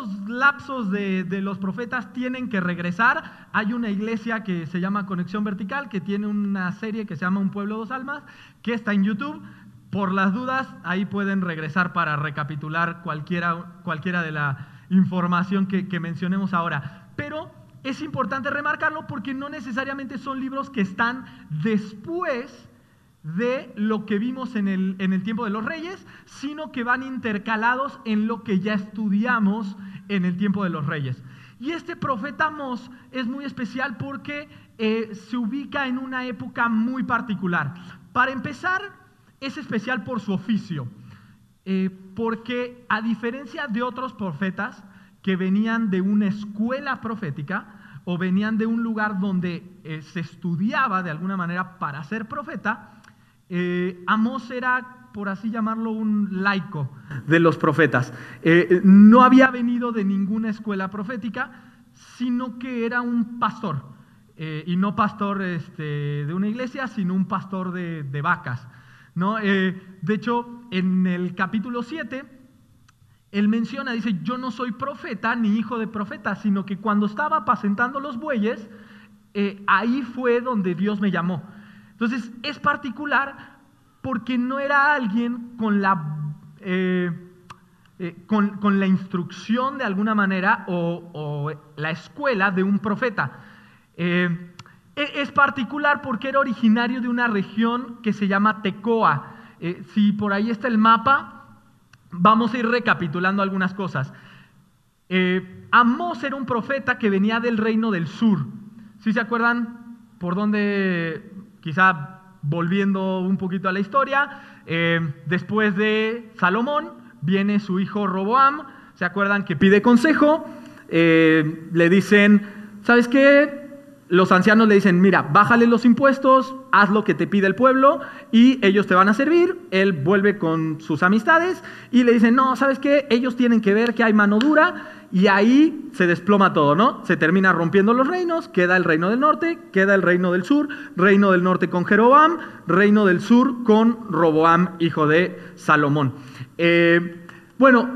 ciertos lapsos de, de, los profetas tienen que regresar. Hay una iglesia que se llama Conexión Vertical, que tiene una serie que se llama Un Pueblo, Dos Almas, que está en YouTube. Por las dudas, ahí pueden regresar para recapitular cualquiera, cualquiera de la información que, que mencionemos ahora. Pero es importante remarcarlo porque no necesariamente son libros que están después de lo que vimos en el, en el, tiempo de los reyes, sino que van intercalados en lo que ya estudiamos en el tiempo de los reyes. Y este profeta Amós es muy especial porque eh, se ubica en una época muy particular. Para empezar, es especial por su oficio, eh, porque a diferencia de otros profetas que venían de una escuela profética o venían de un lugar donde eh, se estudiaba de alguna manera para ser profeta, eh, Amós era, por así llamarlo, un laico de los profetas. Eh, no había venido de ninguna escuela profética, sino que era un pastor. y no pastor este, de una iglesia, sino un pastor de, vacas. ¿no? de hecho, en el capítulo 7, él menciona, dice, yo no soy profeta ni hijo de profeta, sino que cuando estaba apacentando los bueyes, eh, ahí fue donde Dios me llamó. Entonces es particular porque no era alguien con la, eh, eh, con, la instrucción de alguna manera o, o, la escuela de un profeta. E, es particular porque era originario de una región que se llama Tecoa. si por ahí está el mapa, Vamos a ir recapitulando algunas cosas. Eh, Amós era un profeta que venía del reino del sur. ¿Sí se acuerdan por dónde, quizá volviendo un poquito a la historia, eh, después de Salomón viene su hijo Roboam, ¿se acuerdan que pide consejo? Eh, le dicen, ¿sabes qué? Los ancianos le dicen, mira, bájale los impuestos, haz lo que te pide el pueblo y ellos te van a servir. Él vuelve con sus amistades y le dicen, no, ¿sabes qué? Ellos tienen que ver que hay mano dura y ahí se desploma todo, ¿no? Se termina rompiendo los reinos, queda el reino del norte, queda el reino del sur, reino del norte con Jeroboam, reino del sur con Roboam, hijo de Salomón. Eh, bueno,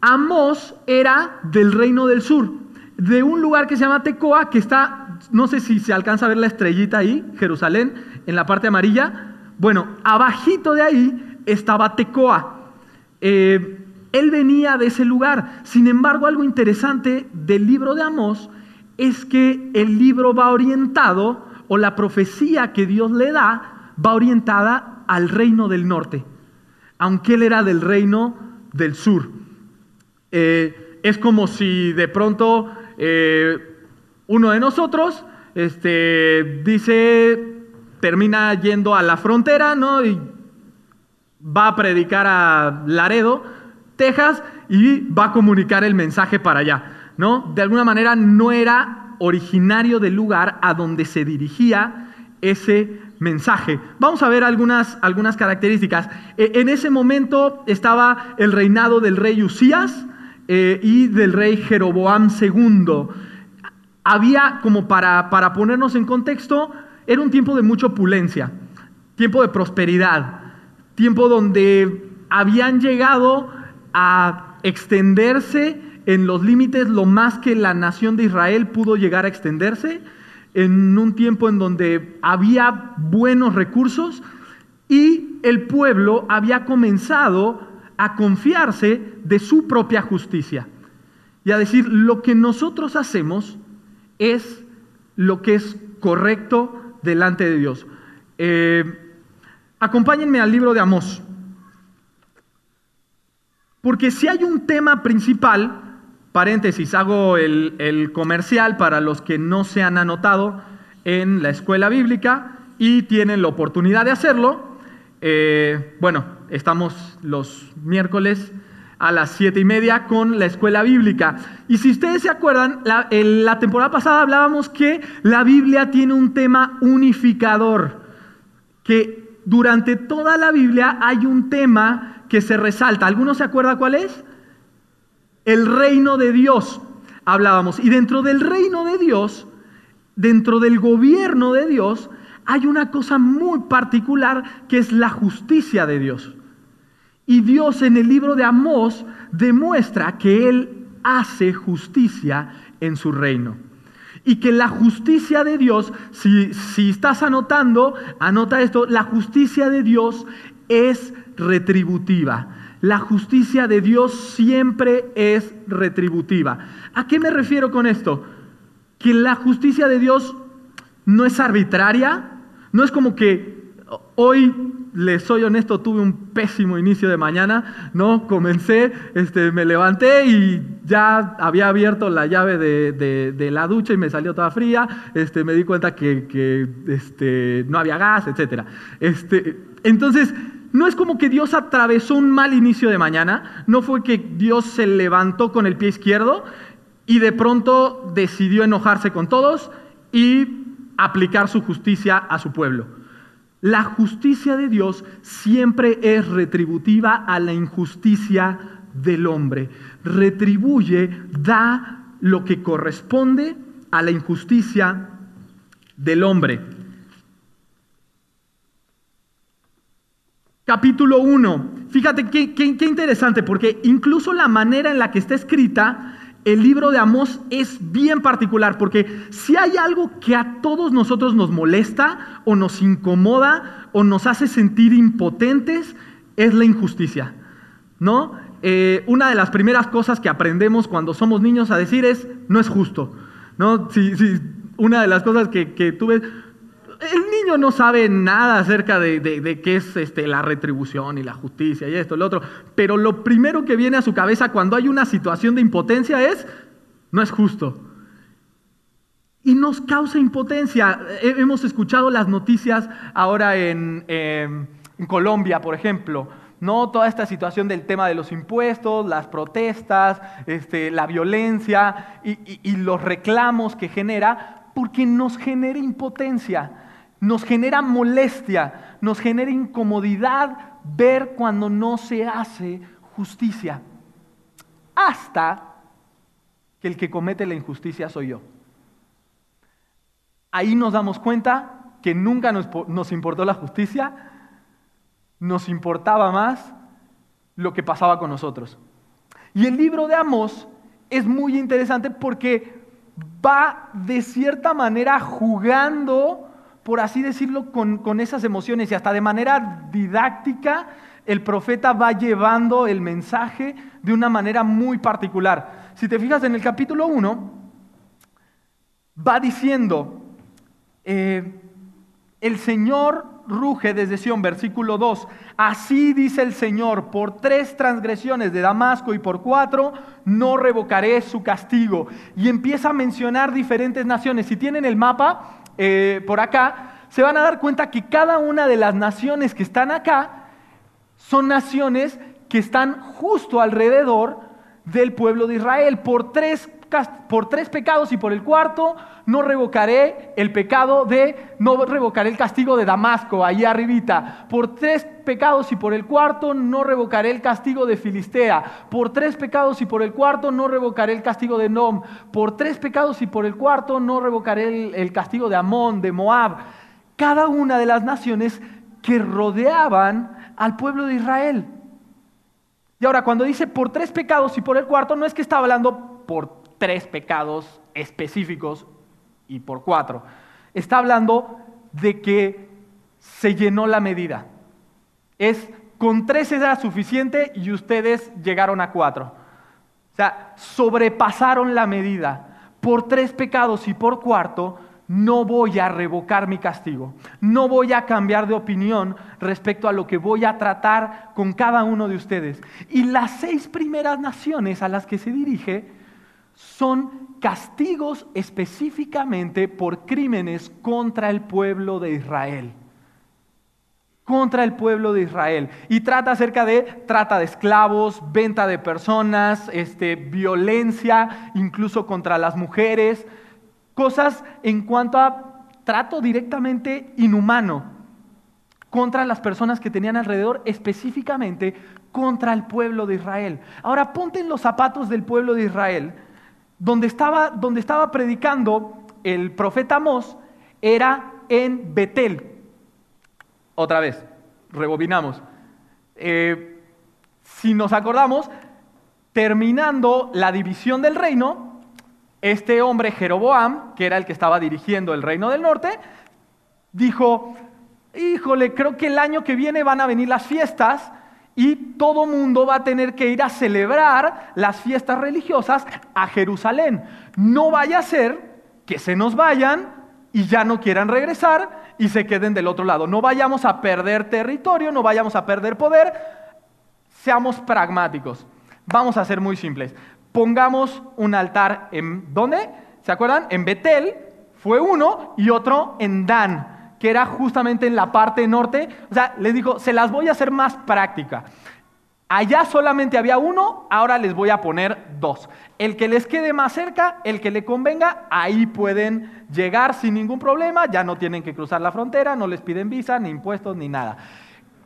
Amós era del reino del sur, de un lugar que se llama Tecoa, que está no sé si se alcanza a ver la estrellita ahí, Jerusalén, en la parte amarilla. Bueno, abajito de ahí estaba Tecoa. Eh, él venía de ese lugar. Sin embargo, algo interesante del libro de Amós es que el libro va orientado, o la profecía que Dios le da, va orientada al reino del norte, aunque él era del reino del sur. Eh, es como si de pronto eh, uno de nosotros este, dice, termina yendo a la frontera, ¿no? Y va a predicar a Laredo, Texas, y va a comunicar el mensaje para allá, ¿no? De alguna manera no era originario del lugar a donde se dirigía ese mensaje. Vamos a ver algunas, algunas características. E, en ese momento estaba el reinado del rey Usías eh, y del rey Jeroboam II había, como para, para ponernos en contexto, era un tiempo de mucha opulencia, tiempo de prosperidad, tiempo donde habían llegado a extenderse en los límites lo más que la nación de Israel pudo llegar a extenderse, en un tiempo en donde había buenos recursos y el pueblo había comenzado a confiarse de su propia justicia y a decir, lo que nosotros hacemos es lo que es correcto delante de Dios. Eh, acompáñenme al libro de Amós. Porque si hay un tema principal, paréntesis, hago el, comercial para los que no se han anotado en la escuela bíblica y tienen la oportunidad de hacerlo. Eh, bueno, estamos los miércoles a las siete y media con la escuela bíblica. Y si ustedes se acuerdan, la, la temporada pasada hablábamos que la Biblia tiene un tema unificador, que durante toda la Biblia hay un tema que se resalta. ¿Alguno se acuerda cuál es? El reino de Dios, hablábamos. Y dentro del reino de Dios, dentro del gobierno de Dios, hay una cosa muy particular que es la justicia de Dios. Y Dios en el libro de Amós demuestra que Él hace justicia en su reino. Y que la justicia de Dios, si, si estás anotando, anota esto, la justicia de Dios es retributiva. La justicia de Dios siempre es retributiva. ¿A qué me refiero con esto? Que la justicia de Dios no es arbitraria, no es como que hoy, les soy honesto, tuve un pésimo inicio de mañana, ¿no? Comencé, este, me levanté y ya había abierto la llave de, la ducha y me salió toda fría, este, me di cuenta que, este, no había gas, etc. Este, entonces, no es como que Dios atravesó un mal inicio de mañana, no fue que Dios se levantó con el pie izquierdo y de pronto decidió enojarse con todos y aplicar su justicia a su pueblo. La justicia de Dios siempre es retributiva a la injusticia del hombre. Retribuye, da lo que corresponde a la injusticia del hombre. Capítulo 1. Fíjate qué, qué, interesante, porque incluso la manera en la que está escrita el libro de Amós es bien particular porque si hay algo que a todos nosotros nos molesta o nos incomoda o nos hace sentir impotentes, es la injusticia. ¿No? Eh, una de las primeras cosas que aprendemos cuando somos niños a decir es, no es justo. ¿No? Si, una de las cosas que, que no sabe nada acerca de, qué es este, la retribución y la justicia y esto, lo otro, pero lo primero que viene a su cabeza cuando hay una situación de impotencia es, no es justo. Y nos causa impotencia. Hemos escuchado las noticias ahora en, em, Colombia, por ejemplo, ¿no? Toda esta situación del tema de los impuestos, las protestas, este, la violencia y los reclamos que genera, porque nos genera impotencia nos genera molestia, nos genera incomodidad ver cuando no se hace justicia. Hasta que el que comete la injusticia soy yo. Ahí nos damos cuenta que nunca nos, importó la justicia, nos importaba más lo que pasaba con nosotros. Y el libro de Amós es muy interesante porque va de cierta manera jugando por así decirlo, con, esas emociones y hasta de manera didáctica, el profeta va llevando el mensaje de una manera muy particular. Si te fijas en el capítulo 1, va diciendo, eh, el Señor ruge desde Sión, versículo 2, así dice el Señor, por tres transgresiones de Damasco y por cuatro, no revocaré su castigo. Y empieza a mencionar diferentes naciones. Si tienen el mapa, eh, por acá, se van a dar cuenta que cada una de las naciones que están acá son naciones que están justo alrededor del pueblo de Israel. Por tres, por tres pecados y por el cuarto no revocaré el pecado de, no revocaré el castigo de Damasco, ahí arribita. Por tres pecados y por el cuarto no revocaré el castigo de Filistea. Por tres pecados y por el cuarto no revocaré el castigo de Nom. Por tres pecados y por el cuarto no revocaré el, el castigo de Amón, de Moab. Cada una de las naciones que rodeaban al pueblo de Israel. Y ahora, cuando dice por tres pecados y por el cuarto, no es que está hablando por tres pecados específicos y por cuatro. Está hablando de que se llenó la medida. Es con tres era suficiente y ustedes llegaron a cuatro. O sea, sobrepasaron la medida. Por tres pecados y por cuarto, no voy a revocar mi castigo. No voy a cambiar de opinión respecto a lo que voy a tratar con cada uno de ustedes. Y las seis primeras naciones a las que se dirige son castigos específicamente por crímenes contra el pueblo de Israel. Contra el pueblo de Israel. Y trata acerca de trata de esclavos, venta de personas, este, violencia, incluso contra las mujeres, cosas en cuanto a trato directamente inhumano contra las personas que tenían alrededor, específicamente contra el pueblo de Israel. Ahora ponte en los zapatos del pueblo de Israel donde estaba, donde estaba predicando el profeta Amós era en Betel. Otra vez, rebobinamos. Eh, si nos acordamos, terminando la división del reino, este hombre Jeroboam, que era el que estaba dirigiendo el reino del norte, dijo, híjole, creo que el año que viene van a venir las fiestas y todo mundo va a tener que ir a celebrar las fiestas religiosas a Jerusalén. No vaya a ser que se nos vayan y ya no quieran regresar y se queden del otro lado. No vayamos a perder territorio, no vayamos a perder poder. Seamos pragmáticos. Vamos a ser muy simples. Pongamos un altar en ¿dónde? ¿Se acuerdan? En Betel fue uno y otro en Dan que era justamente en la parte norte. O sea, les dijo, se las voy a hacer más práctica. Allá solamente había uno, ahora les voy a poner dos. El que les quede más cerca, el que le convenga, ahí pueden llegar sin ningún problema, ya no tienen que cruzar la frontera, no les piden visa, ni impuestos, ni nada.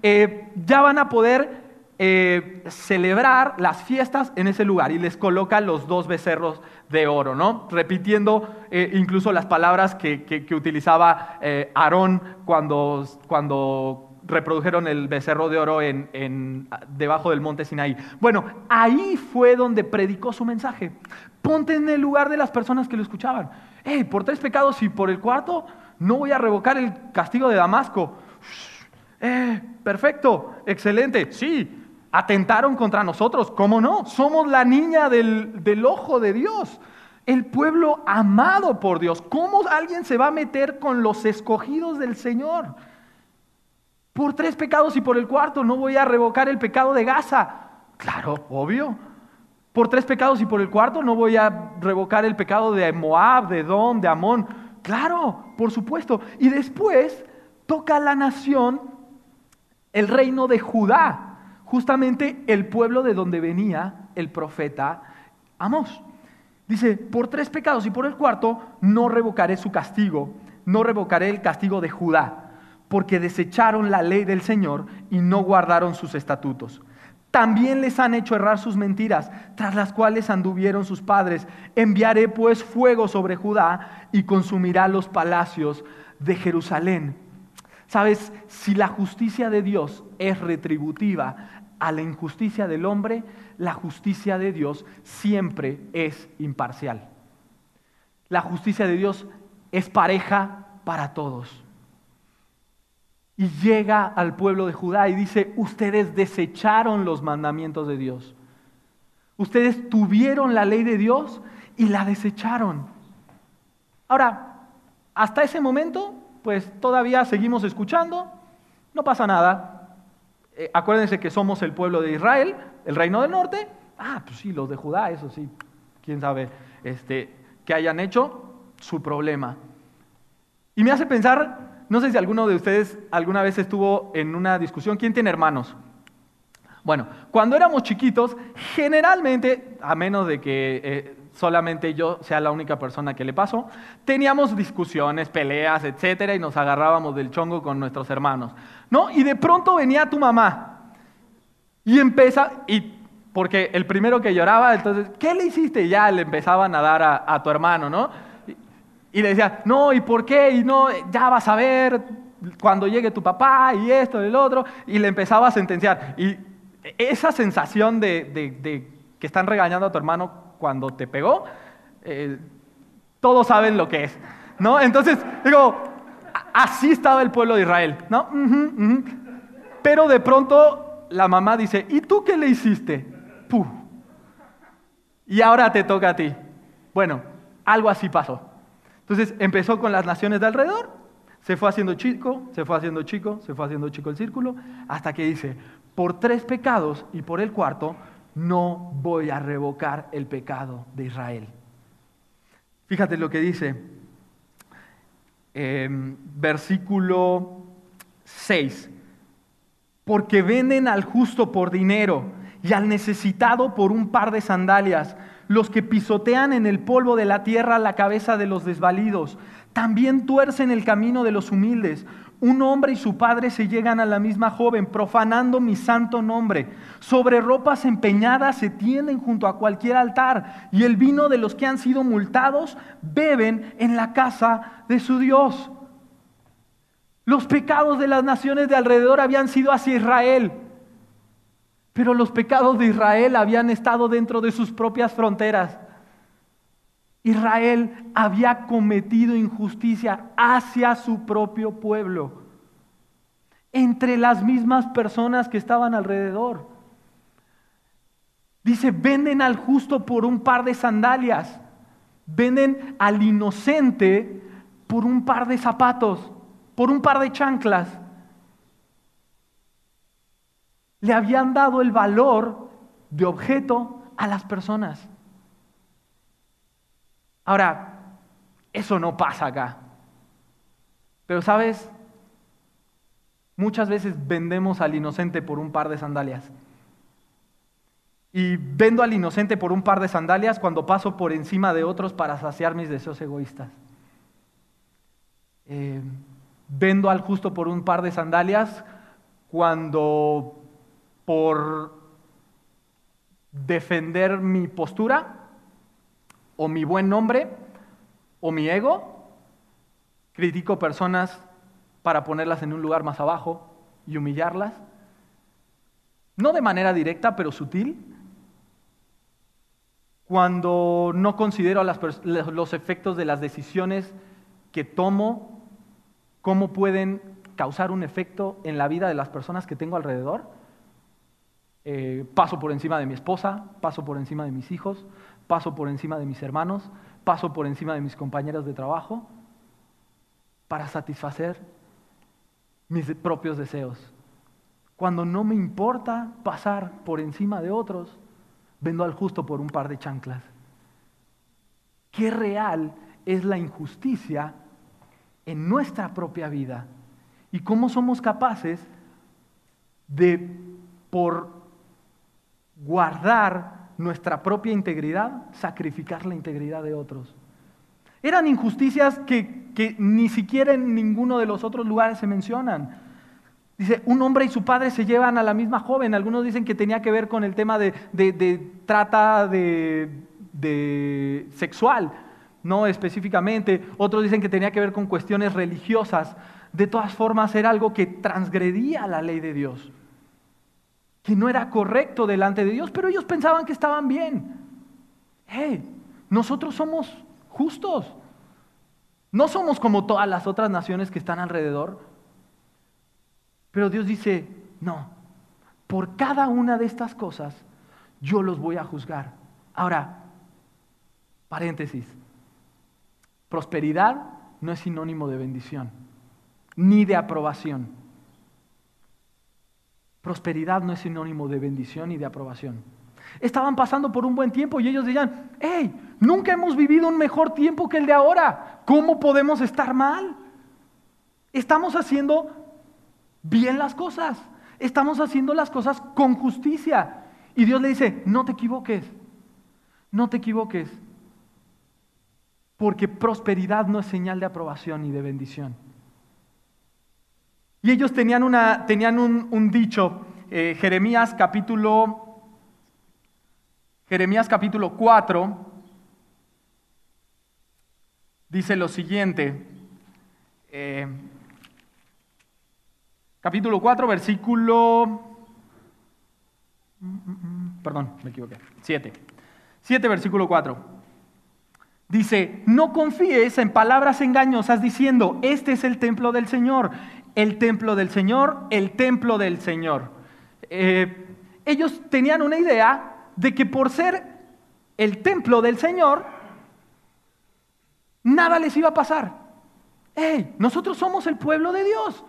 Eh, ya van a poder eh, celebrar las fiestas en ese lugar y les coloca los dos becerros de oro, ¿no? Repitiendo eh, incluso las palabras que, utilizaba eh, Aarón cuando, cuando reprodujeron el becerro de oro en, debajo del monte Sinaí. Bueno, ahí fue donde predicó su mensaje. Ponte en el lugar de las personas que lo escuchaban. Hey, por tres pecados y por el cuarto, no voy a revocar el castigo de Damasco. Eh, perfecto, excelente, sí, atentaron contra nosotros. ¿Cómo no? Somos la niña del, ojo de Dios. El pueblo amado por Dios. ¿Cómo alguien se va a meter con los escogidos del Señor? Por tres pecados y por el cuarto no voy a revocar el pecado de Gaza. Claro, obvio. Por tres pecados y por el cuarto no voy a revocar el pecado de Moab, de Edom, de Amón. Claro, por supuesto. Y después toca la nación el reino de Judá justamente el pueblo de donde venía el profeta Amós. Dice, por tres pecados y por el cuarto, no revocaré su castigo, no revocaré el castigo de Judá, porque desecharon la ley del Señor y no guardaron sus estatutos. También les han hecho errar sus mentiras, tras las cuales anduvieron sus padres. Enviaré pues fuego sobre Judá y consumirá los palacios de Jerusalén. Sabes, si la justicia de Dios es retributiva, a la injusticia del hombre, la justicia de Dios siempre es imparcial. La justicia de Dios es pareja para todos. Y llega al pueblo de Judá y dice, ustedes desecharon los mandamientos de Dios. Ustedes tuvieron la ley de Dios y la desecharon. Ahora, hasta ese momento, pues todavía seguimos escuchando, no pasa nada, eh, acuérdense que somos el pueblo de Israel, el reino del norte. Ah, pues sí, los de Judá, eso sí, quién sabe este, qué hayan hecho, su problema. Y me hace pensar, no sé si alguno de ustedes alguna vez estuvo en una discusión, ¿quién tiene hermanos? Bueno, cuando éramos chiquitos, generalmente, a menos de que eh, solamente yo sea la única persona que le pasó, teníamos discusiones, peleas, etcétera, y nos agarrábamos del chongo con nuestros hermanos. ¿no? Y de pronto venía tu mamá y empieza, y porque el primero que lloraba, entonces, ¿qué le hiciste? Ya le empezaban a dar a, tu hermano, ¿no? Y, le decía, no, ¿y por qué? Y no, ya vas a ver cuando llegue tu papá y esto y el otro, y le empezaba a sentenciar. Y esa sensación de, que están regañando a tu hermano cuando te pegó, eh, todos saben lo que es, ¿no? Entonces, digo, Así estaba el pueblo de Israel, ¿no? Pero de pronto la mamá dice, ¿y tú qué le hiciste? Puh. Y ahora te toca a ti. Bueno, algo así pasó. Entonces empezó con las naciones de alrededor, se fue haciendo chico, se fue haciendo chico, se fue haciendo chico el círculo, hasta que dice, por tres pecados y por el cuarto, no voy a revocar el pecado de Israel. Fíjate lo que dice Em, versículo 6. Porque venden al justo por dinero y al necesitado por un par de sandalias, los que pisotean en el polvo de la tierra la cabeza de los desvalidos, también tuercen el camino de los humildes. Un hombre y su padre se llegan a la misma joven, profanando mi santo nombre. Sobre ropas empeñadas se tienden junto a cualquier altar, y el vino de los que han sido multados beben en la casa de su Dios. Los pecados de las naciones de alrededor habían sido hacia Israel. Pero los pecados de Israel habían estado dentro de sus propias fronteras. Israel había cometido injusticia hacia su propio pueblo, entre las mismas personas que estaban alrededor. Dice, venden al justo por un par de sandalias, venden al inocente por un par de zapatos, por un par de chanclas. Le habían dado el valor de objeto a las personas. Ahora, eso no pasa acá. Pero sabes, muchas veces vendemos al inocente por un par de sandalias. Y vendo al inocente por un par de sandalias cuando paso por encima de otros para saciar mis deseos egoístas. Eh, vendo al justo por un par de sandalias cuando por defender mi postura o mi buen nombre o mi ego, critico personas para ponerlas en un lugar más abajo y humillarlas. No de manera directa, pero sutil. Cuando no considero los efectos de las decisiones que tomo, cómo pueden causar un efecto en la vida de las personas que tengo alrededor. Eh, paso por encima de mi esposa, paso por encima de mis hijos, paso por encima de mis hermanos, paso por encima de mis compañeros de trabajo para satisfacer mis propios deseos. Cuando no me importa pasar por encima de otros, vendo al justo por un par de chanclas. Qué real es la injusticia en nuestra propia vida y cómo somos capaces de, por guardar nuestra propia integridad, sacrificar la integridad de otros. Eran injusticias que, ni siquiera en ninguno de los otros lugares se mencionan. Dice, un hombre y su padre se llevan a la misma joven. Algunos dicen que tenía que ver con el tema de, trata de, de, sexual, no específicamente. Otros dicen que tenía que ver con cuestiones religiosas. De todas formas, era algo que transgredía la ley de Dios que no era correcto delante de Dios, pero ellos pensaban que estaban bien. Hey, nosotros somos justos. No somos como todas las otras naciones que están alrededor. Pero Dios dice, no, por cada una de estas cosas yo los voy a juzgar. Ahora, paréntesis, prosperidad no es sinónimo de bendición, ni de aprobación. Prosperidad no es sinónimo de bendición y de aprobación. Estaban pasando por un buen tiempo y ellos decían, hey, nunca hemos vivido un mejor tiempo que el de ahora. ¿Cómo podemos estar mal? Estamos haciendo bien las cosas. Estamos haciendo las cosas con justicia. Y Dios le dice, no te equivoques, no te equivoques. Porque prosperidad no es señal de aprobación ni de bendición. Y ellos tenían, una, tenían un, dicho, eh, Jeremías capítulo, Jeremías capítulo 4, dice lo siguiente, eh, capítulo 4, versículo, perdón, me equivoqué, 7, 7, versículo 4. Dice, no confíes en palabras engañosas diciendo, este es el templo del Señor el templo del Señor, el templo del Señor. Eh, ellos tenían una idea de que por ser el templo del Señor, nada les iba a pasar. ¡Ey! Nosotros somos el pueblo de Dios.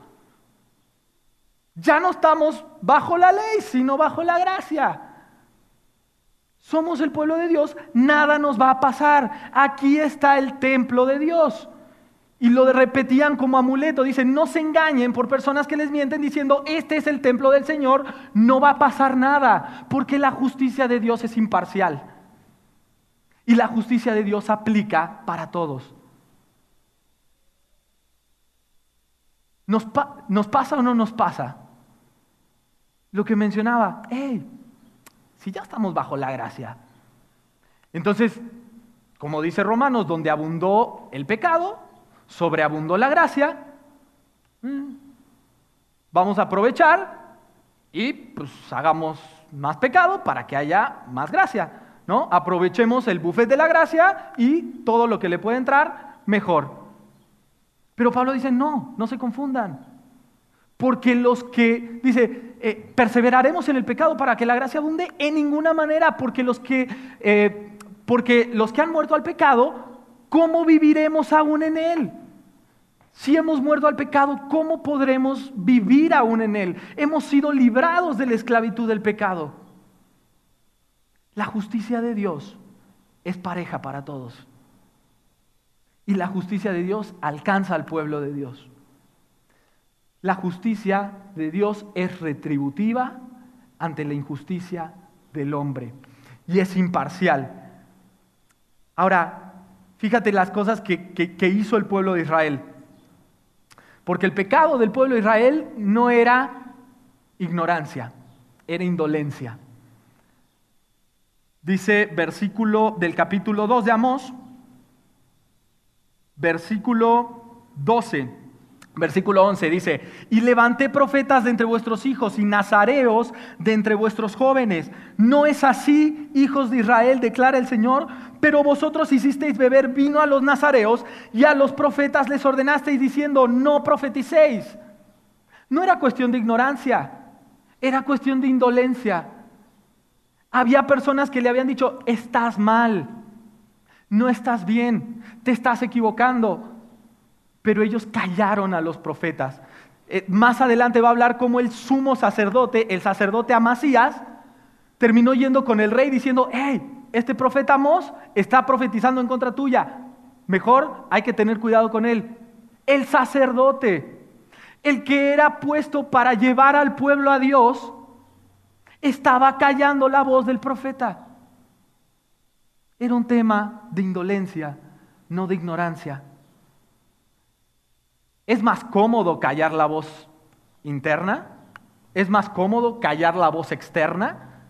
Ya no estamos bajo la ley, sino bajo la gracia. Somos el pueblo de Dios, nada nos va a pasar. Aquí está el templo de Dios. Y lo repetían como amuleto. Dicen, no se engañen por personas que les mienten diciendo, este es el templo del Señor, no va a pasar nada, porque la justicia de Dios es imparcial. Y la justicia de Dios aplica para todos. ¿Nos, ¿Nos, pasa o no nos pasa? Lo que mencionaba, hey, si ya estamos bajo la gracia. Entonces, como dice Romanos, donde abundó el pecado, sobreabundó la gracia, mm, vamos a aprovechar y pues hagamos más pecado para que haya más gracia, ¿no? Aprovechemos el buffet de la gracia y todo lo que le puede entrar, mejor. Pero Pablo dice, no, no se confundan. Porque los que, dice, eh, perseveraremos en el pecado para que la gracia abunde en ninguna manera, porque los que, eh, porque los que han muerto al pecado, ¿cómo viviremos aún en él? Si hemos muerto al pecado, ¿cómo podremos vivir aún en él? Hemos sido librados de la esclavitud del pecado. La justicia de Dios es pareja para todos. Y la justicia de Dios alcanza al pueblo de Dios. La justicia de Dios es retributiva ante la injusticia del hombre y es imparcial. Ahora, fíjate las cosas que, hizo el pueblo de Israel. Porque el pecado del pueblo de Israel no era ignorancia, era indolencia. Dice versículo del capítulo 2 de Amós, versículo 12. Versículo 11 dice, y levanté profetas de entre vuestros hijos y nazareos de entre vuestros jóvenes. No es así, hijos de Israel, declara el Señor, pero vosotros hicisteis beber vino a los nazareos y a los profetas les ordenasteis diciendo, no profeticéis. No era cuestión de ignorancia, era cuestión de indolencia. Había personas que le habían dicho, estás mal, no estás bien, te estás equivocando pero ellos callaron a los profetas. Eh, más adelante va a hablar cómo el sumo sacerdote, el sacerdote Amasías, terminó yendo con el rey diciendo, hey, este profeta Amós está profetizando en contra tuya. Mejor hay que tener cuidado con él. El sacerdote, el que era puesto para llevar al pueblo a Dios, estaba callando la voz del profeta. Era un tema de indolencia, no de ignorancia. ¿Es más cómodo callar la voz interna? ¿Es más cómodo callar la voz externa?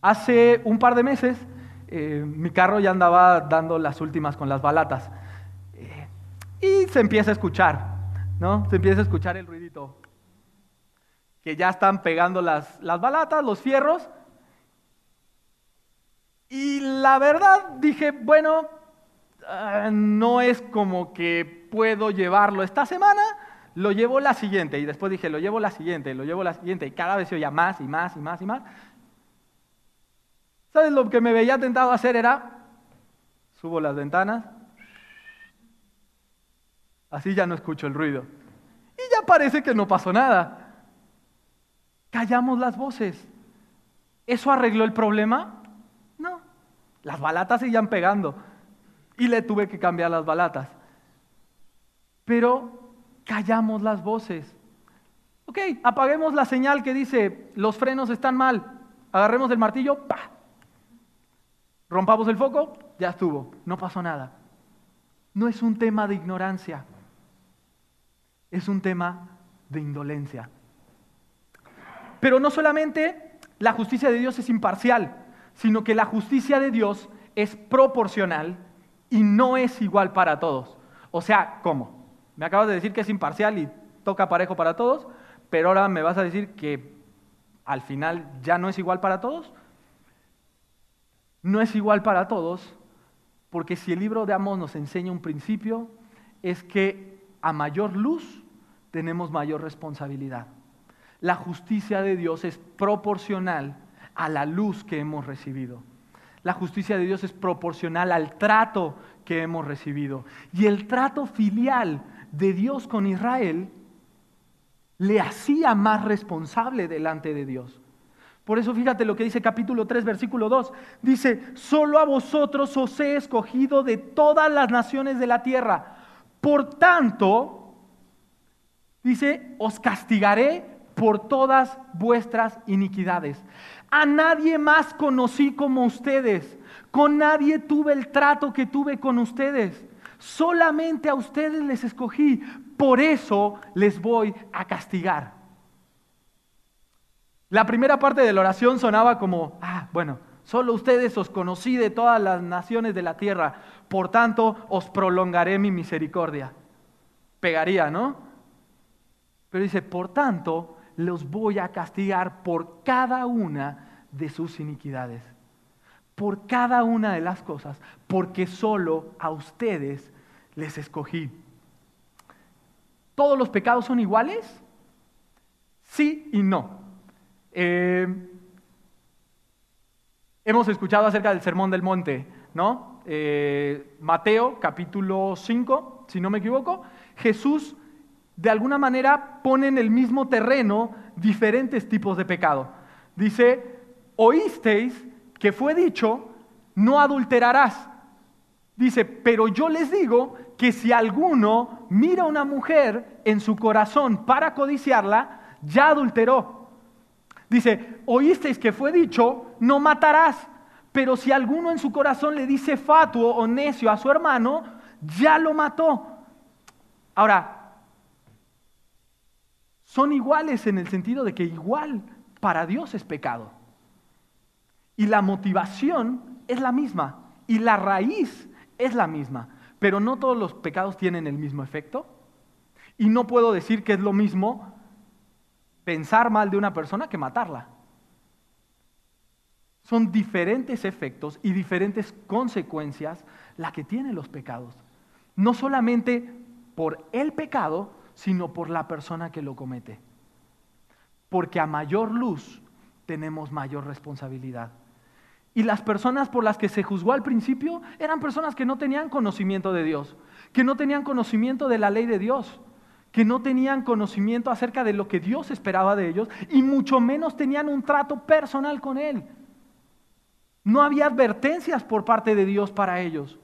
Hace un par de meses eh, mi carro ya andaba dando las últimas con las balatas eh, y se empieza a escuchar, ¿no? Se empieza a escuchar el ruidito que ya están pegando las, las balatas, los fierros. Y la verdad dije, bueno, ah, no es como que puedo llevarlo esta semana, lo llevo la siguiente. Y después dije, lo llevo la siguiente, lo llevo la siguiente. Y cada vez se oía más y más y más y más. ¿Sabes lo que me veía tentado a hacer era, subo las ventanas, así ya no escucho el ruido. Y ya parece que no pasó nada. Callamos las voces. ¿Eso arregló el problema? No. Las balatas seguían pegando. Y le tuve que cambiar las balatas pero callamos las voces. Ok, apaguemos la señal que dice, los frenos están mal, agarremos el martillo, pa. Rompamos el foco, ya estuvo, no pasó nada. No es un tema de ignorancia, es un tema de indolencia. Pero no solamente la justicia de Dios es imparcial, sino que la justicia de Dios es proporcional y no es igual para todos. O sea, ¿cómo? Me acabas de decir que es imparcial y toca parejo para todos, pero ahora me vas a decir que al final ya no es igual para todos. No es igual para todos, porque si el libro de Amos nos enseña un principio, es que a mayor luz tenemos mayor responsabilidad. La justicia de Dios es proporcional a la luz que hemos recibido. La justicia de Dios es proporcional al trato que hemos recibido. Y el trato filial de Dios con Israel le hacía más responsable delante de Dios. Por eso fíjate lo que dice capítulo 3, versículo 2. Dice, solo a vosotros os he escogido de todas las naciones de la tierra. Por tanto, dice, os castigaré por todas vuestras iniquidades. A nadie más conocí como ustedes. Con nadie tuve el trato que tuve con ustedes. Solamente a ustedes les escogí, por eso les voy a castigar. La primera parte de la oración sonaba como, ah, bueno, solo ustedes os conocí de todas las naciones de la tierra, por tanto os prolongaré mi misericordia. Pegaría, ¿no? Pero dice, por tanto, los voy a castigar por cada una de sus iniquidades, por cada una de las cosas, porque solo a ustedes les escogí. ¿Todos los pecados son iguales? Sí y no. Eh, hemos escuchado acerca del Sermón del Monte, ¿no? Eh, Mateo capítulo 5, si no me equivoco, Jesús de alguna manera pone en el mismo terreno diferentes tipos de pecado. Dice, oísteis que fue dicho, no adulterarás. Dice, pero yo les digo que si alguno mira a una mujer en su corazón para codiciarla, ya adulteró. Dice, oísteis que fue dicho, no matarás. Pero si alguno en su corazón le dice fatuo o necio a su hermano, ya lo mató. Ahora, son iguales en el sentido de que igual para Dios es pecado. Y la motivación es la misma. Y la raíz es la misma. Pero no todos los pecados tienen el mismo efecto. Y no puedo decir que es lo mismo pensar mal de una persona que matarla. Son diferentes efectos y diferentes consecuencias la que tienen los pecados. No solamente por el pecado, sino por la persona que lo comete. Porque a mayor luz tenemos mayor responsabilidad. Y las personas por las que se juzgó al principio eran personas que no tenían conocimiento de Dios, que no tenían conocimiento de la ley de Dios que no tenían conocimiento acerca de lo que Dios esperaba de ellos y mucho menos tenían un trato personal con Él. No había advertencias por parte de Dios para ellos.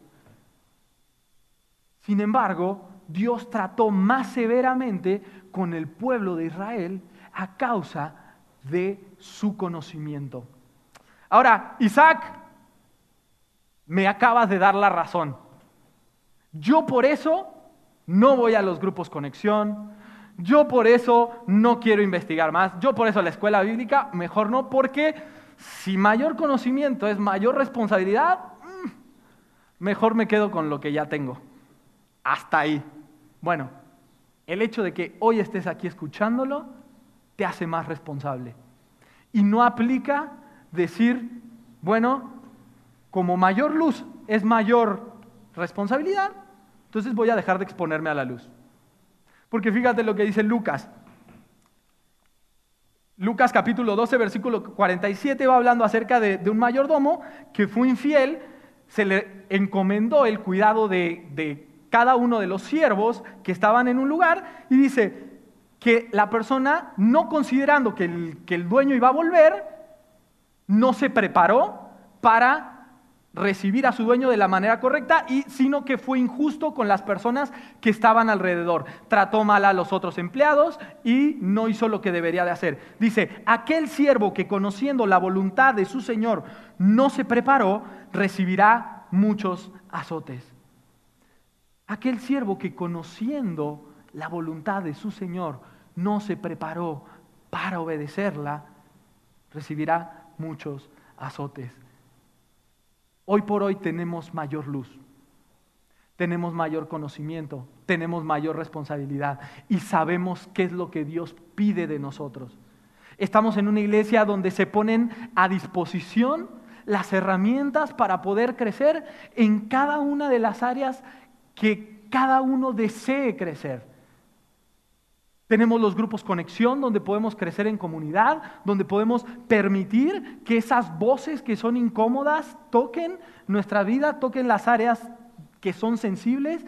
Sin embargo, Dios trató más severamente con el pueblo de Israel a causa de su conocimiento. Ahora, Isaac, me acabas de dar la razón. Yo por eso no voy a los grupos conexión, yo por eso no quiero investigar más, yo por eso la escuela bíblica, mejor no, porque si mayor conocimiento es mayor responsabilidad, mm, mejor me quedo con lo que ya tengo. Hasta ahí. Bueno, el hecho de que hoy estés aquí escuchándolo te hace más responsable. Y no aplica decir, bueno, como mayor luz es mayor responsabilidad, entonces voy a dejar de exponerme a la luz. Porque fíjate lo que dice Lucas. Lucas capítulo 12, versículo 47 va hablando acerca de, un mayordomo que fue infiel, se le encomendó el cuidado de, cada uno de los siervos que estaban en un lugar y dice que la persona, no considerando que el, que el dueño iba a volver, no se preparó para recibir a su dueño de la manera correcta, y, sino que fue injusto con las personas que estaban alrededor. Trató mal a los otros empleados y no hizo lo que debería de hacer. Dice, aquel siervo que conociendo la voluntad de su Señor no se preparó, recibirá muchos azotes. Aquel siervo que conociendo la voluntad de su Señor no se preparó para obedecerla, recibirá muchos azotes. Hoy por hoy tenemos mayor luz, tenemos mayor conocimiento, tenemos mayor responsabilidad y sabemos qué es lo que Dios pide de nosotros. Estamos en una iglesia donde se ponen a disposición las herramientas para poder crecer en cada una de las áreas que cada uno desee crecer. Tenemos los grupos conexión donde podemos crecer en comunidad, donde podemos permitir que esas voces que son incómodas toquen nuestra vida, toquen las áreas que son sensibles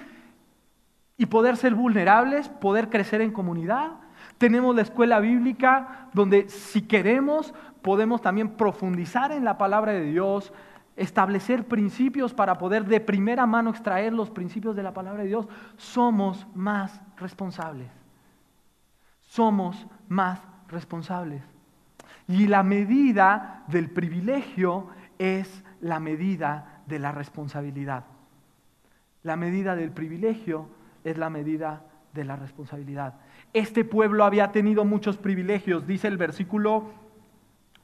y poder ser vulnerables, poder crecer en comunidad. Tenemos la escuela bíblica donde si queremos podemos también profundizar en la palabra de Dios, establecer principios para poder de primera mano extraer los principios de la palabra de Dios. Somos más responsables somos más responsables. Y la medida del privilegio es la medida de la responsabilidad. La medida del privilegio es la medida de la responsabilidad. Este pueblo había tenido muchos privilegios, dice el versículo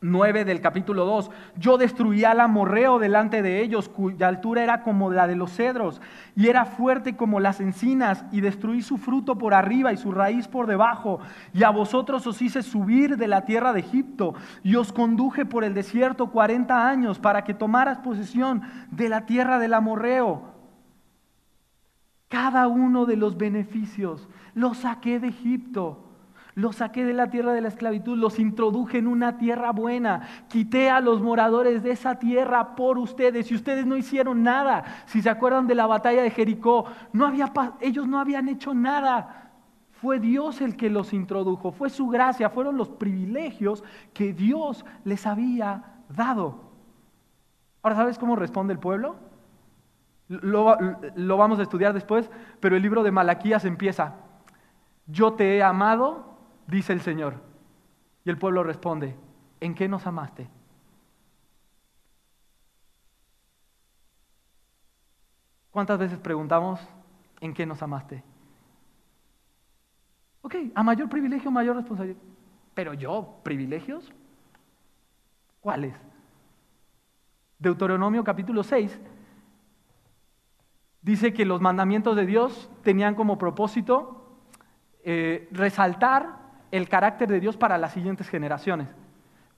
9 del capítulo 2. Yo destruí al amorreo delante de ellos, cuya altura era como la de los cedros, y era fuerte como las encinas, y destruí su fruto por arriba y su raíz por debajo. Y a vosotros os hice subir de la tierra de Egipto, y os conduje por el desierto cuarenta años para que tomaras posesión de la tierra del amorreo. Cada uno de los beneficios los saqué de Egipto los saqué de la tierra de la esclavitud, los introduje en una tierra buena, quité a los moradores de esa tierra por ustedes y ustedes no hicieron nada. Si se acuerdan de la batalla de Jericó, no había, ellos no habían hecho nada. Fue Dios el que los introdujo, fue su gracia, fueron los privilegios que Dios les había dado. Ahora, ¿sabes cómo responde el pueblo? Lo, lo vamos a estudiar después, pero el libro de Malaquías empieza, yo te he amado dice el Señor. Y el pueblo responde, ¿en qué nos amaste? ¿Cuántas veces preguntamos, ¿en qué nos amaste? Ok, a mayor privilegio, mayor responsabilidad. Pero yo, ¿privilegios? ¿Cuáles? Deuteronomio capítulo 6 dice que los mandamientos de Dios tenían como propósito eh, resaltar el carácter de Dios para las siguientes generaciones.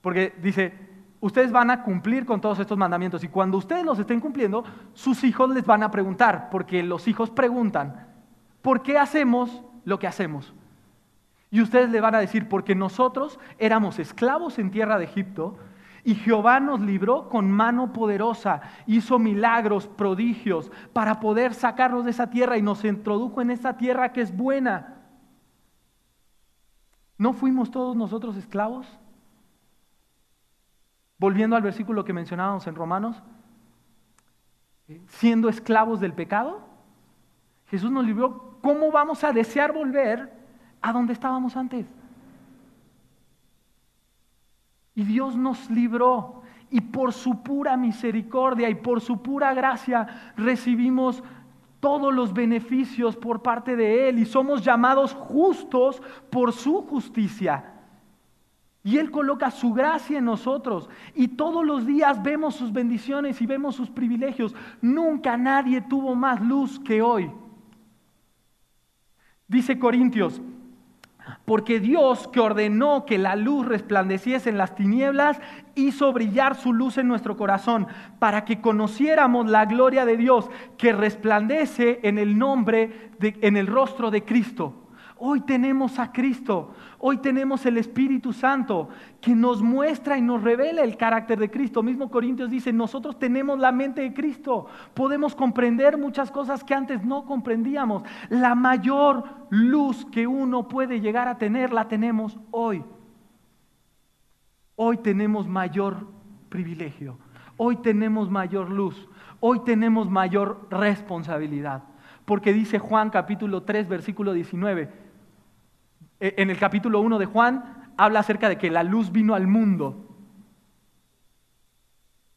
Porque dice, ustedes van a cumplir con todos estos mandamientos y cuando ustedes los estén cumpliendo, sus hijos les van a preguntar, porque los hijos preguntan, ¿por qué hacemos lo que hacemos? Y ustedes le van a decir, porque nosotros éramos esclavos en tierra de Egipto y Jehová nos libró con mano poderosa, hizo milagros, prodigios para poder sacarnos de esa tierra y nos introdujo en esa tierra que es buena. ¿No fuimos todos nosotros esclavos? Volviendo al versículo que mencionábamos en Romanos, eh, siendo esclavos del pecado, Jesús nos libró. ¿Cómo vamos a desear volver a donde estábamos antes? Y Dios nos libró y por su pura misericordia y por su pura gracia recibimos todos los beneficios por parte de Él y somos llamados justos por su justicia. Y Él coloca su gracia en nosotros y todos los días vemos sus bendiciones y vemos sus privilegios. Nunca nadie tuvo más luz que hoy. Dice Corintios, porque Dios que ordenó que la luz resplandeciese en las tinieblas, hizo brillar su luz en nuestro corazón, para que conociéramos la gloria de Dios que resplandece en el nombre, en el rostro de Cristo. Hoy tenemos a Cristo, hoy tenemos el Espíritu Santo que nos muestra y nos revela el carácter de Cristo. Mismo Corintios dice, nosotros tenemos la mente de Cristo, podemos comprender muchas cosas que antes no comprendíamos. La mayor luz que uno puede llegar a tener la tenemos hoy. Hoy tenemos mayor privilegio, hoy tenemos mayor luz, hoy tenemos mayor responsabilidad. Porque dice Juan capítulo 3, versículo 19, e, en el capítulo 1 de Juan habla acerca de que la luz vino al mundo.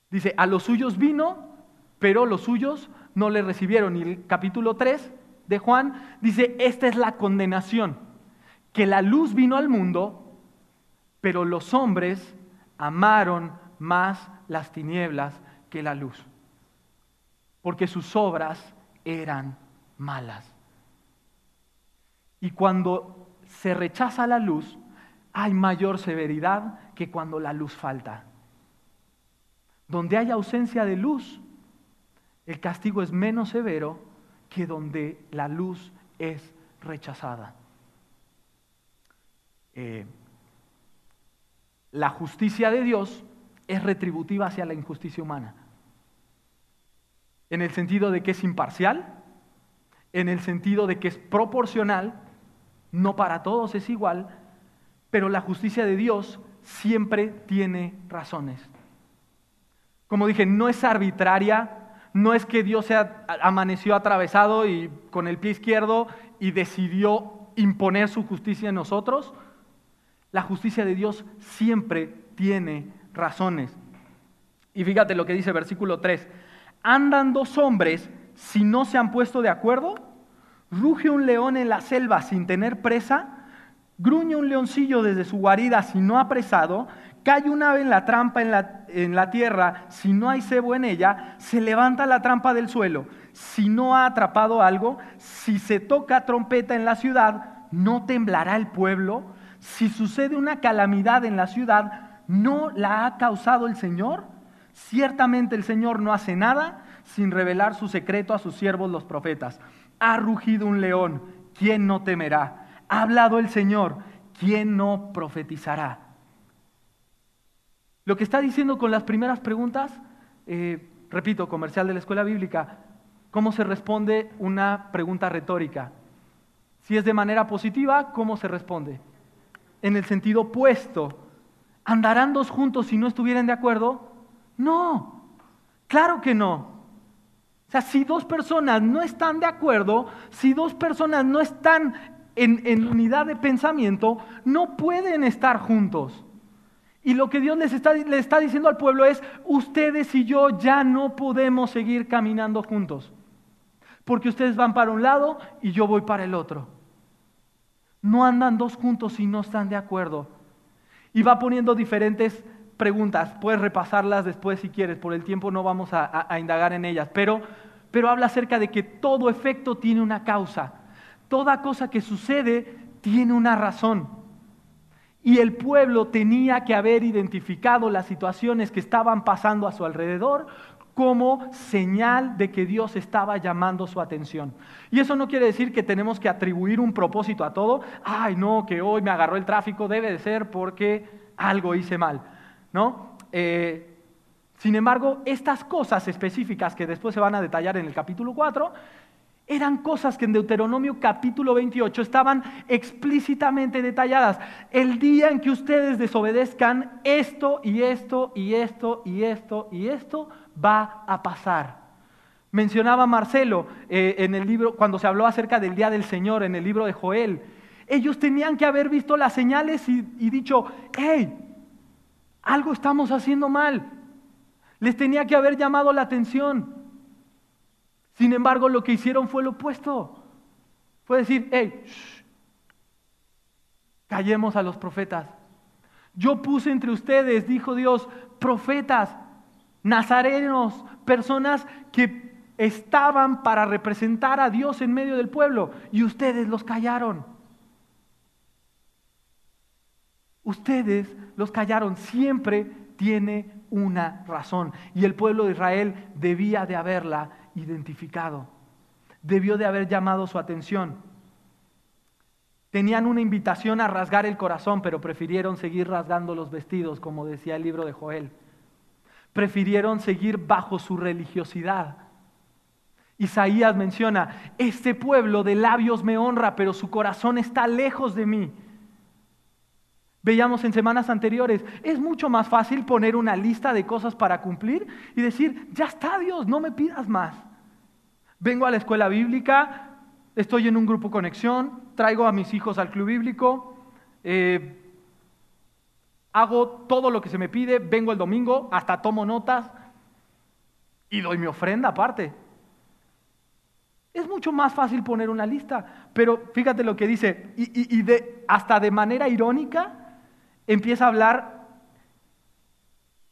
Dice, a los suyos vino, pero los suyos no le recibieron. Y el capítulo 3 de Juan dice, esta es la condenación, que la luz vino al mundo, pero los hombres amaron más las tinieblas que la luz, porque sus obras eran malas. Y cuando se rechaza la luz, hay mayor severidad que cuando la luz falta. Donde hay ausencia de luz, el castigo es menos severo que donde la luz es rechazada. Eh, la justicia de Dios es retributiva hacia la injusticia humana. En el sentido de que es imparcial, en el sentido de que es proporcional no para todos es igual, pero la justicia de Dios siempre tiene razones. Como dije, no es arbitraria, no es que Dios se amaneció atravesado y con el pie izquierdo y decidió imponer su justicia en nosotros. La justicia de Dios siempre tiene razones. Y fíjate lo que dice versículo 3. ¿Andan dos hombres si no se han puesto de acuerdo? Ruge un león en la selva sin tener presa, gruñe un leoncillo desde su guarida si no apresado, cae un ave en la trampa en la, en la tierra, si no hay cebo en ella, se levanta la trampa del suelo. Si no ha atrapado algo, si se toca trompeta en la ciudad, no temblará el pueblo. Si sucede una calamidad en la ciudad, ¿no la ha causado el Señor? Ciertamente el Señor no hace nada sin revelar su secreto a sus siervos los profetas. Ha rugido un león, ¿quién no temerá? Ha hablado el Señor, ¿quién no profetizará? Lo que está diciendo con las primeras preguntas, eh, repito, comercial de la escuela bíblica, ¿cómo se responde una pregunta retórica? Si es de manera positiva, ¿cómo se responde? En el sentido opuesto. ¿Andarán dos juntos si no estuvieran de acuerdo? No, claro que no. Sea, si dos personas no están de acuerdo, si dos personas no están en, unidad de pensamiento, no pueden estar juntos. Y lo que Dios les está, le está diciendo al pueblo es, ustedes y yo ya no podemos seguir caminando juntos. Porque ustedes van para un lado y yo voy para el otro. No andan dos juntos si no están de acuerdo. Y va poniendo diferentes preguntas. Puedes repasarlas después si quieres. Por el tiempo no vamos a, indagar en ellas. Pero, pero habla acerca de que todo efecto tiene una causa. Toda cosa que sucede tiene una razón. Y el pueblo tenía que haber identificado las situaciones que estaban pasando a su alrededor como señal de que Dios estaba llamando su atención. Y eso no quiere decir que tenemos que atribuir un propósito a todo. Ay, no, que hoy me agarró el tráfico, debe de ser porque algo hice mal. ¿No? Eh, sin embargo, estas cosas específicas que después se van a detallar en el capítulo 4 eran cosas que en Deuteronomio capítulo 28 estaban explícitamente detalladas. El día en que ustedes desobedezcan, esto y esto y esto y esto y esto va a pasar. Mencionaba Marcelo eh, en el libro, cuando se habló acerca del día del Señor, en el libro de Joel. Ellos tenían que haber visto las señales y, y dicho, hey, algo estamos haciendo mal. Les tenía que haber llamado la atención. Sin embargo, lo que hicieron fue lo opuesto. Fue decir, hey, callemos a los profetas. Yo puse entre ustedes, dijo Dios, profetas, nazarenos, personas que estaban para representar a Dios en medio del pueblo y ustedes los callaron. Ustedes los callaron. Siempre tiene una razón. Y el pueblo de Israel debía de haberla identificado. Debió de haber llamado su atención. Tenían una invitación a rasgar el corazón, pero prefirieron seguir rasgando los vestidos, como decía el libro de Joel. Prefirieron seguir bajo su religiosidad. Isaías menciona, este pueblo de labios me honra, pero su corazón está lejos de mí. Veíamos en semanas anteriores, es mucho más fácil poner una lista de cosas para cumplir y decir, ya está Dios, no me pidas más. Vengo a la escuela bíblica, estoy en un grupo conexión, traigo a mis hijos al club bíblico, eh, hago todo lo que se me pide, vengo el domingo, hasta tomo notas y doy mi ofrenda aparte. Es mucho más fácil poner una lista, pero fíjate lo que dice, y, de, hasta de manera irónica, empieza a hablar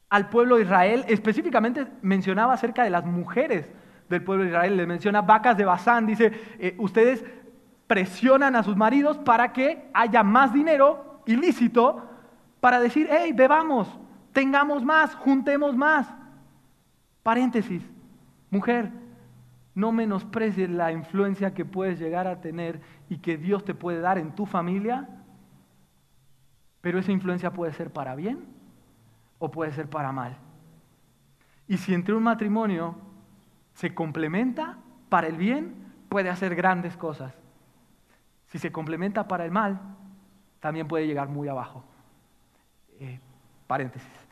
al pueblo de Israel, específicamente mencionaba acerca de las mujeres del pueblo de Israel, le menciona vacas de Bazán, dice, eh, ustedes presionan a sus maridos para que haya más dinero ilícito para decir, hey, bebamos, tengamos más, juntemos más. Paréntesis, mujer, no menosprecies la influencia que puedes llegar a tener y que Dios te puede dar en tu familia pero esa influencia puede ser para bien o puede ser para mal. Y si entre un matrimonio se complementa para el bien, puede hacer grandes cosas. Si se complementa para el mal, también puede llegar muy abajo. Eh, paréntesis.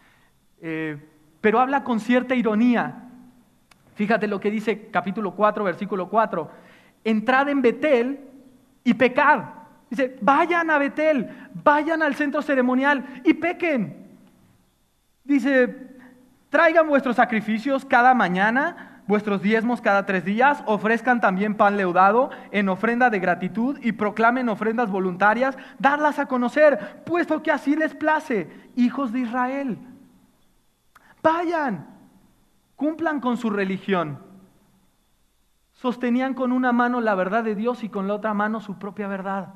Eh, pero habla con cierta ironía. Fíjate lo que dice capítulo 4, versículo 4. Entrad en Betel y pecad. Dice, vayan a Betel, vayan al centro ceremonial y pequen. Dice, traigan vuestros sacrificios cada mañana vuestros diezmos cada tres días, ofrezcan también pan leudado en ofrenda de gratitud y proclamen ofrendas voluntarias, darlas a conocer, puesto que así les place, hijos de Israel. Vayan, cumplan con su religión. Sostenían con una mano la verdad de Dios y con la otra mano su propia verdad.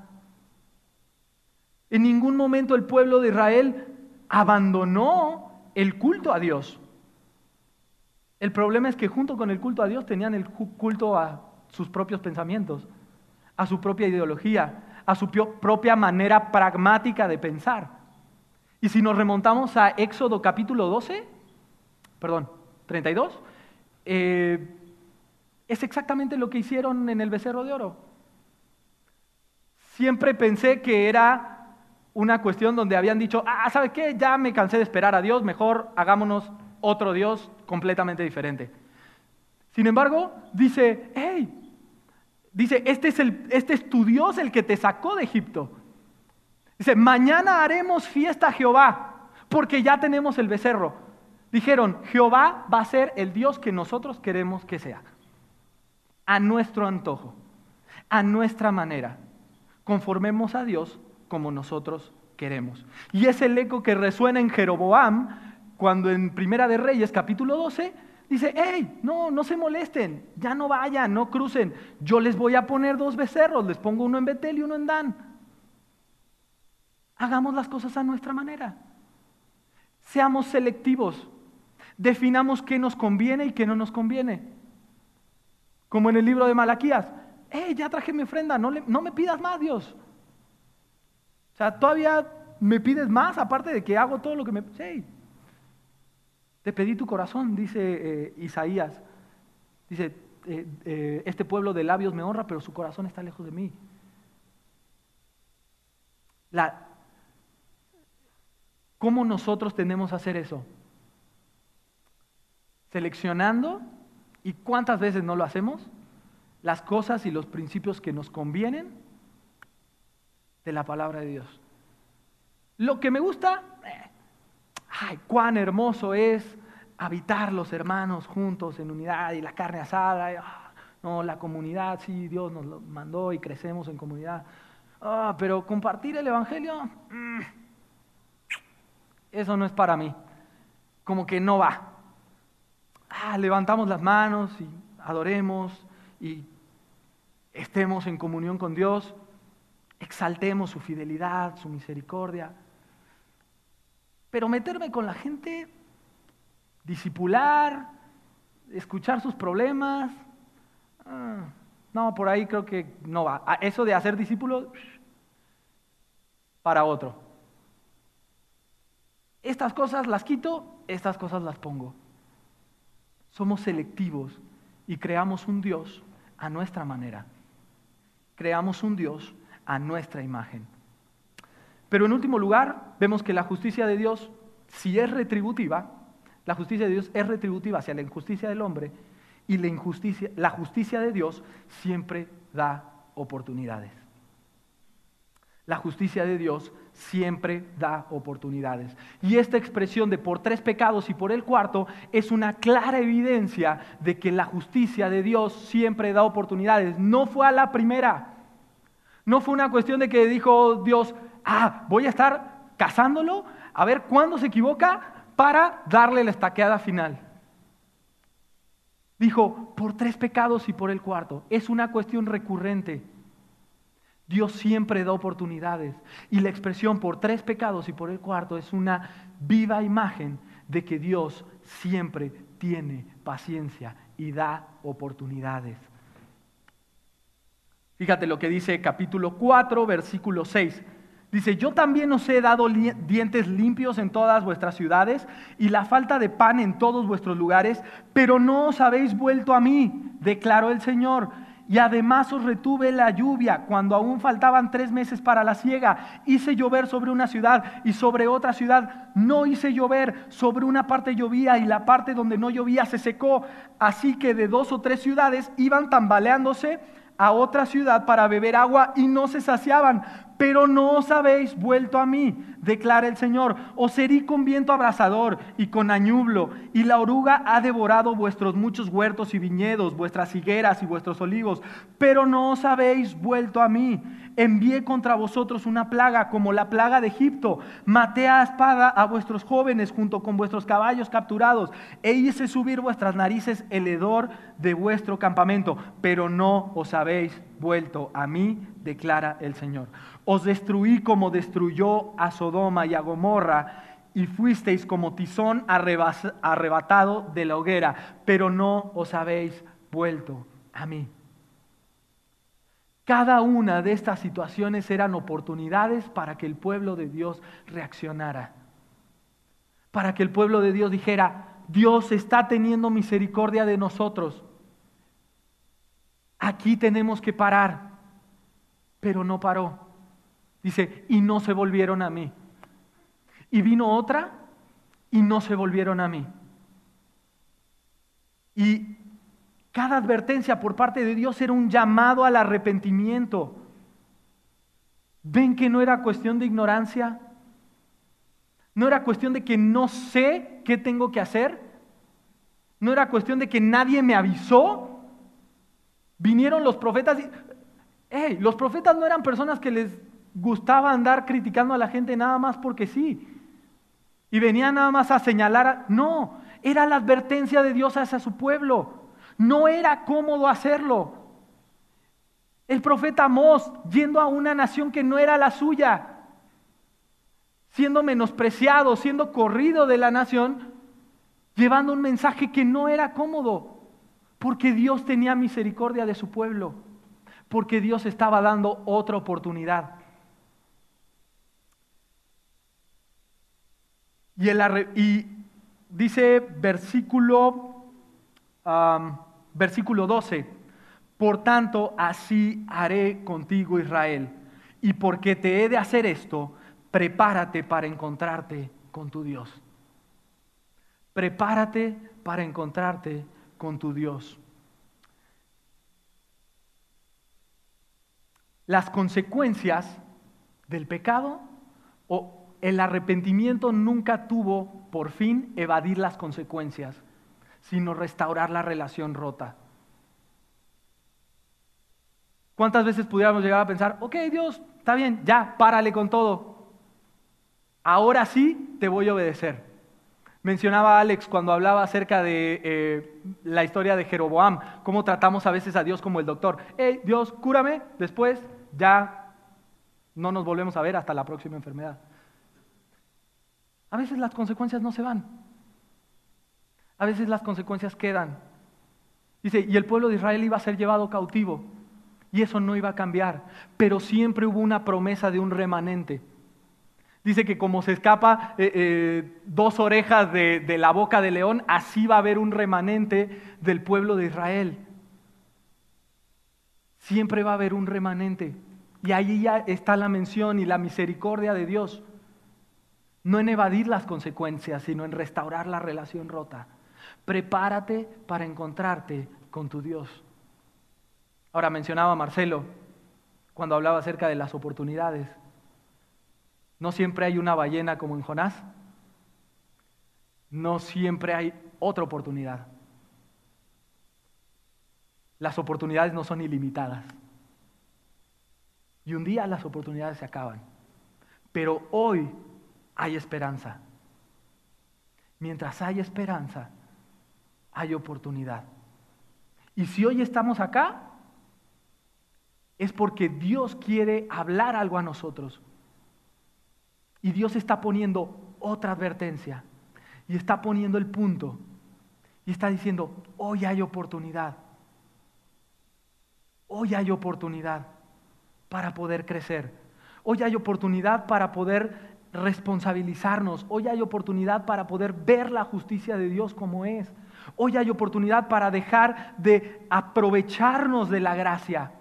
En ningún momento el pueblo de Israel abandonó el culto a Dios. El problema es que junto con el culto a Dios tenían el culto a sus propios pensamientos, a su propia ideología, a su propia manera pragmática de pensar. Y si nos remontamos a Éxodo capítulo 12, perdón, 32, eh, es exactamente lo que hicieron en el becerro de oro. Siempre pensé que era una cuestión donde habían dicho, ah, ¿sabe qué? Ya me cansé de esperar a Dios, mejor hagámonos otro Dios completamente diferente. Sin embargo, dice, hey, dice, este es, el, este es tu Dios el que te sacó de Egipto. Dice, mañana haremos fiesta a Jehová, porque ya tenemos el becerro. Dijeron, Jehová va a ser el Dios que nosotros queremos que sea, a nuestro antojo, a nuestra manera. Conformemos a Dios como nosotros queremos. Y es el eco que resuena en Jeroboam cuando en Primera de Reyes, capítulo 12, dice, hey, no, no se molesten, ya no vayan, no crucen, yo les voy a poner dos becerros, les pongo uno en Betel y uno en Dan. Hagamos las cosas a nuestra manera. Seamos selectivos. Definamos qué nos conviene y qué no nos conviene. Como en el libro de Malaquías. Hey, ya traje mi ofrenda, no, no me pidas más, Dios. O sea, todavía me pides más, aparte de que hago todo lo que me... Hey, te pedí tu corazón, dice eh, Isaías. Dice, eh, eh, este pueblo de labios me honra, pero su corazón está lejos de mí. La, ¿Cómo nosotros tenemos que hacer eso? Seleccionando, ¿y cuántas veces no lo hacemos? Las cosas y los principios que nos convienen de la palabra de Dios. Lo que me gusta, ay, cuán hermoso es habitar los hermanos juntos en unidad y la carne asada. Ah, no, la comunidad, sí, Dios nos lo mandó y crecemos en comunidad. Ah, pero compartir el Evangelio, mm, eso no es para mí. Como que no va. Ah, levantamos las manos y adoremos y estemos en comunión con Dios, exaltemos su fidelidad, su misericordia. Pero meterme con la gente, disipular, escuchar sus problemas, ah, no, por ahí creo que no va. Ah, eso de hacer discípulos, para otro. Estas cosas las quito, estas cosas las pongo. Somos selectivos y creamos un Dios a nuestra manera. Creamos un Dios a nuestra imagen. Pero en último lugar, vemos que la justicia de Dios, si es retributiva, la justicia de Dios es retributiva hacia la injusticia del hombre y la, injusticia, la justicia de Dios siempre da oportunidades. La justicia de Dios siempre da oportunidades. Y esta expresión de por tres pecados y por el cuarto es una clara evidencia de que la justicia de Dios siempre da oportunidades. No fue a la primera. No fue una cuestión de que dijo Dios, ah, voy a estar cazándolo, a ver cuándo se equivoca para darle la estaqueada final. Dijo, por tres pecados y por el cuarto. Es una cuestión recurrente. Dios siempre da oportunidades. Y la expresión por tres pecados y por el cuarto es una viva imagen de que Dios siempre tiene paciencia y da oportunidades. Fíjate lo que dice capítulo 4, versículo 6. Dice, yo también os he dado dientes limpios en todas vuestras ciudades y la falta de pan en todos vuestros lugares, pero no os habéis vuelto a mí, declaró el Señor. Y además os retuve la lluvia cuando aún faltaban tres meses para la siega. Hice llover sobre una ciudad y sobre otra ciudad no hice llover. Sobre una parte llovía y la parte donde no llovía se secó. Así que de dos o tres ciudades iban tambaleándose a otra ciudad para beber agua y no se saciaban pero no os habéis vuelto a mí, declara el Señor. Os herí con viento abrasador y con añublo, y la oruga ha devorado vuestros muchos huertos y viñedos, vuestras higueras y vuestros olivos, pero no os habéis vuelto a mí. Envié contra vosotros una plaga como la plaga de Egipto. Maté a espada a vuestros jóvenes junto con vuestros caballos capturados, e hice subir vuestras narices el hedor de vuestro campamento, pero no os habéis vuelto a mí, declara el Señor. Os destruí como destruyó a Sodoma y a Gomorra, y fuisteis como tizón arrebatado de la hoguera, pero no os habéis vuelto a mí. Cada una de estas situaciones eran oportunidades para que el pueblo de Dios reaccionara, para que el pueblo de Dios dijera, Dios está teniendo misericordia de nosotros. Aquí tenemos que parar, pero no paró. Dice, y no se volvieron a mí. Y vino otra y no se volvieron a mí. Y cada advertencia por parte de Dios era un llamado al arrepentimiento. ¿Ven que no era cuestión de ignorancia? ¿No era cuestión de que no sé qué tengo que hacer? ¿No era cuestión de que nadie me avisó? Vinieron los profetas y... Los profetas no eran personas que les gustaba andar criticando a la gente nada más porque sí. Y venía nada más a señalar, no, era la advertencia de Dios hacia su pueblo. No era cómodo hacerlo. El profeta Amós, yendo a una nación que no era la suya, siendo menospreciado, siendo corrido de la nación, llevando un mensaje que no era cómodo, porque Dios tenía misericordia de su pueblo, porque Dios estaba dando otra oportunidad. Y, dice versículo, versículo 12, por tanto, así haré contigo Israel. Y porque te he de hacer esto, prepárate para encontrarte con tu Dios. Prepárate para encontrarte con tu Dios. Las consecuencias del pecado o el arrepentimiento nunca tuvo por fin evadir las consecuencias, sino restaurar la relación rota. ¿Cuántas veces pudiéramos llegar a pensar, ok Dios, está bien, ya, párale con todo. Ahora sí te voy a obedecer. Mencionaba Alex cuando hablaba acerca de eh, la historia de Jeroboam, cómo tratamos a veces a Dios como el doctor. Hey, Dios, cúrame, después ya no nos volvemos a ver hasta la próxima enfermedad. A veces las consecuencias no se van. A veces las consecuencias quedan. Dice, y el pueblo de Israel iba a ser llevado cautivo. Y eso no iba a cambiar. Pero siempre hubo una promesa de un remanente. Dice que como se escapa eh, eh, dos orejas de, de la boca del león, así va a haber un remanente del pueblo de Israel. Siempre va a haber un remanente. Y ahí ya está la mención y la misericordia de Dios no en evadir las consecuencias, sino en restaurar la relación rota. Prepárate para encontrarte con tu Dios. Ahora mencionaba Marcelo cuando hablaba acerca de las oportunidades. No siempre hay una ballena como en Jonás. No siempre hay otra oportunidad. Las oportunidades no son ilimitadas. Y un día las oportunidades se acaban. Pero hoy hay esperanza. Mientras hay esperanza, hay oportunidad. Y si hoy estamos acá, es porque Dios quiere hablar algo a nosotros. Y Dios está poniendo otra advertencia. Y está poniendo el punto. Y está diciendo, hoy hay oportunidad. Hoy hay oportunidad para poder crecer. Hoy hay oportunidad para poder responsabilizarnos. Hoy hay oportunidad para poder ver la justicia de Dios como es. Hoy hay oportunidad para dejar de aprovecharnos de la gracia.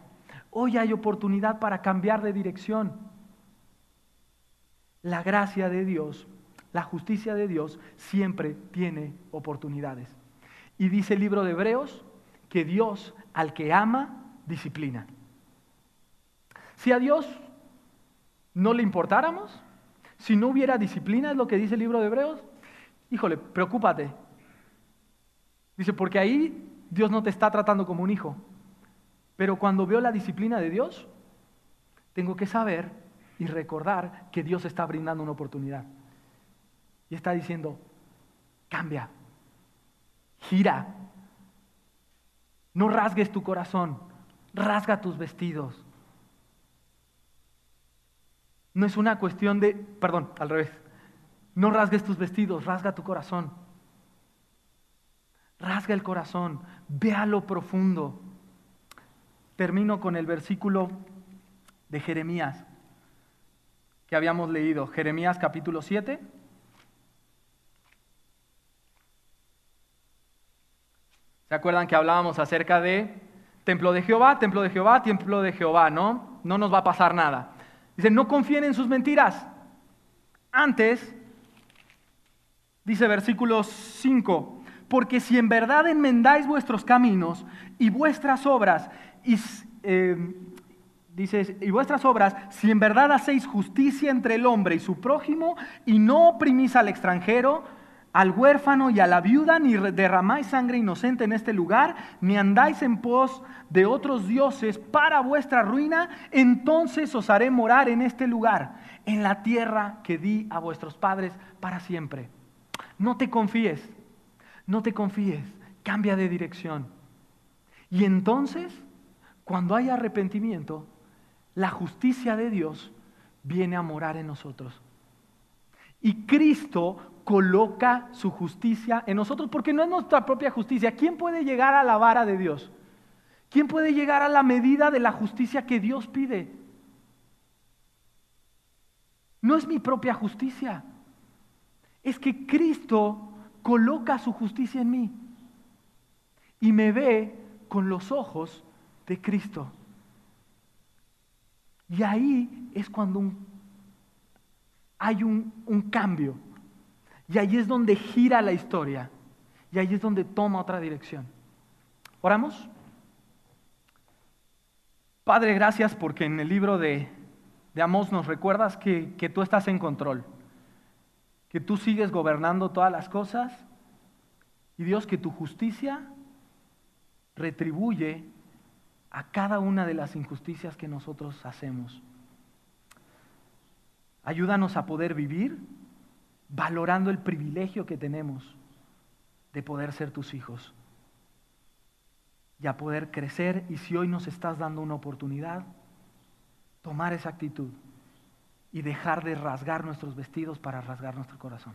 Hoy hay oportunidad para cambiar de dirección. La gracia de Dios, la justicia de Dios siempre tiene oportunidades. Y dice el libro de Hebreos que Dios al que ama, disciplina. Si a Dios no le importáramos, si no hubiera disciplina, es lo que dice el libro de Hebreos, híjole, preocúpate. Dice, porque ahí Dios no te está tratando como un hijo. Pero cuando veo la disciplina de Dios, tengo que saber y recordar que Dios está brindando una oportunidad. Y está diciendo, cambia, gira, no rasgues tu corazón, rasga tus vestidos. No es una cuestión de, perdón, al revés, no rasgues tus vestidos, rasga tu corazón. Rasga el corazón, ve a lo profundo. Termino con el versículo de Jeremías que habíamos leído, Jeremías capítulo 7. ¿Se acuerdan que hablábamos acerca de templo de Jehová, templo de Jehová, templo de Jehová, no? No nos va a pasar nada. Dice, no confíen en sus mentiras. Antes, dice versículo 5, porque si en verdad enmendáis vuestros caminos y vuestras obras, y, eh, dice, y vuestras obras, si en verdad hacéis justicia entre el hombre y su prójimo, y no oprimís al extranjero, al huérfano y a la viuda, ni derramáis sangre inocente en este lugar, ni andáis en pos de otros dioses para vuestra ruina, entonces os haré morar en este lugar, en la tierra que di a vuestros padres para siempre. No te confíes, no te confíes, cambia de dirección. Y entonces, cuando hay arrepentimiento, la justicia de Dios viene a morar en nosotros. Y Cristo coloca su justicia en nosotros porque no es nuestra propia justicia. ¿Quién puede llegar a la vara de Dios? ¿Quién puede llegar a la medida de la justicia que Dios pide? No es mi propia justicia. Es que Cristo coloca su justicia en mí y me ve con los ojos de Cristo. Y ahí es cuando hay un, cambio. Y ahí es donde gira la historia. Y ahí es donde toma otra dirección. ¿Oramos? Padre, gracias porque en el libro de, de Amós nos recuerdas que, que tú estás en control que tú sigues gobernando todas las cosas y Dios que tu justicia retribuye a cada una de las injusticias que nosotros hacemos. Ayúdanos a poder vivir valorando el privilegio que tenemos de poder ser tus hijos y a poder crecer y si hoy nos estás dando una oportunidad, tomar esa actitud y dejar de rasgar nuestros vestidos para rasgar nuestro corazón.